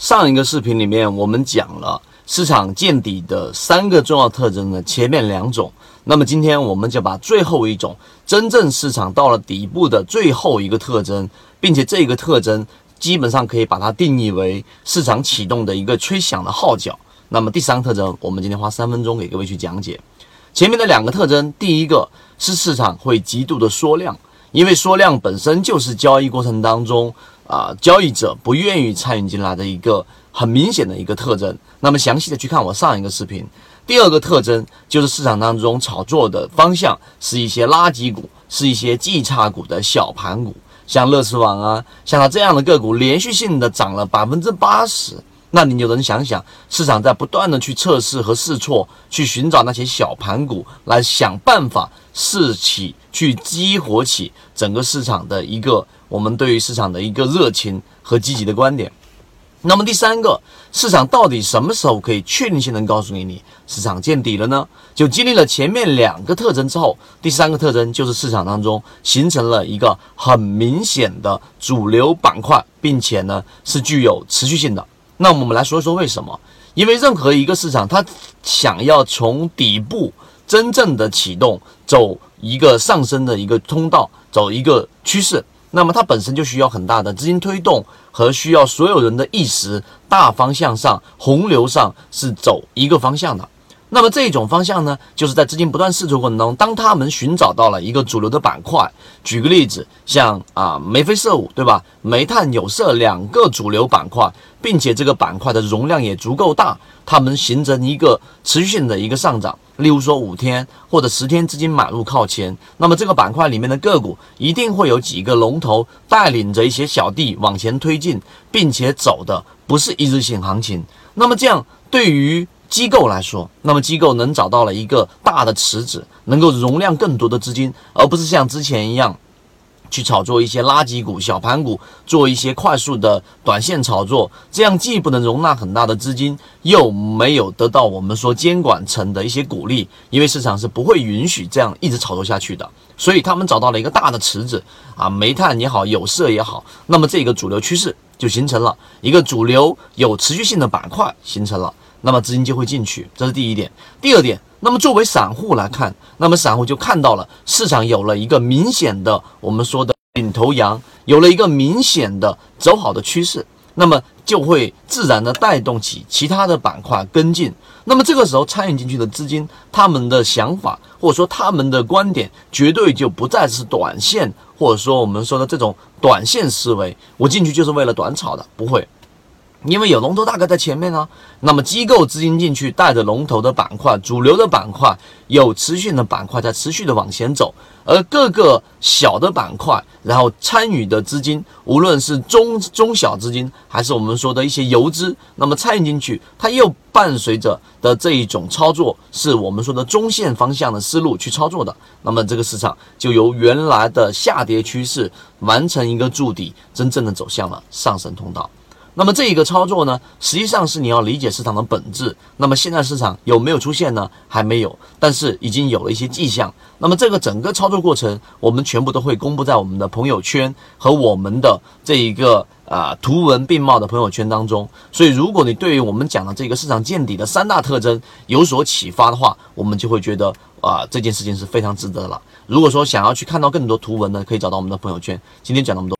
上一个视频里面，我们讲了市场见底的三个重要特征的前面两种。那么今天我们就把最后一种真正市场到了底部的最后一个特征，并且这个特征基本上可以把它定义为市场启动的一个吹响的号角。那么第三个特征，我们今天花三分钟给各位去讲解。前面的两个特征，第一个是市场会极度的缩量，因为缩量本身就是交易过程当中。啊，交易者不愿意参与进来的一个很明显的一个特征。那么详细的去看我上一个视频。第二个特征就是市场当中炒作的方向是一些垃圾股，是一些绩差股的小盘股，像乐视网啊，像它这样的个股连续性的涨了百分之八十，那你就能想想，市场在不断的去测试和试错，去寻找那些小盘股来想办法试起，去激活起整个市场的一个。我们对于市场的一个热情和积极的观点。那么第三个，市场到底什么时候可以确定性能告诉给你市场见底了呢？就经历了前面两个特征之后，第三个特征就是市场当中形成了一个很明显的主流板块，并且呢是具有持续性的。那我们来说一说为什么？因为任何一个市场，它想要从底部真正的启动，走一个上升的一个通道，走一个趋势。那么它本身就需要很大的资金推动和需要所有人的意识，大方向上洪流上是走一个方向的。那么这种方向呢，就是在资金不断试错过程中，当他们寻找到了一个主流的板块，举个例子，像啊眉飞色舞，对吧？煤炭、有色两个主流板块，并且这个板块的容量也足够大，它们形成一个持续性的一个上涨。例如说五天或者十天资金买入靠前，那么这个板块里面的个股一定会有几个龙头带领着一些小弟往前推进，并且走的不是一日性行情。那么这样对于机构来说，那么机构能找到了一个大的池子，能够容量更多的资金，而不是像之前一样去炒作一些垃圾股、小盘股，做一些快速的短线炒作。这样既不能容纳很大的资金，又没有得到我们说监管层的一些鼓励，因为市场是不会允许这样一直炒作下去的。所以他们找到了一个大的池子啊，煤炭也好，有色也好，那么这个主流趋势就形成了一个主流有持续性的板块形成了。那么资金就会进去，这是第一点。第二点，那么作为散户来看，那么散户就看到了市场有了一个明显的我们说的领头羊，有了一个明显的走好的趋势，那么就会自然的带动起其他的板块跟进。那么这个时候参与进去的资金，他们的想法或者说他们的观点，绝对就不再是短线，或者说我们说的这种短线思维，我进去就是为了短炒的，不会。因为有龙头大哥在前面呢，那么机构资金进去，带着龙头的板块、主流的板块，有持续的板块在持续的往前走，而各个小的板块，然后参与的资金，无论是中中小资金，还是我们说的一些游资，那么参与进去，它又伴随着的这一种操作，是我们说的中线方向的思路去操作的，那么这个市场就由原来的下跌趋势完成一个筑底，真正的走向了上升通道。那么这一个操作呢，实际上是你要理解市场的本质。那么现在市场有没有出现呢？还没有，但是已经有了一些迹象。那么这个整个操作过程，我们全部都会公布在我们的朋友圈和我们的这一个啊图文并茂的朋友圈当中。所以，如果你对于我们讲的这个市场见底的三大特征有所启发的话，我们就会觉得啊这件事情是非常值得了。如果说想要去看到更多图文呢，可以找到我们的朋友圈。今天讲那么多。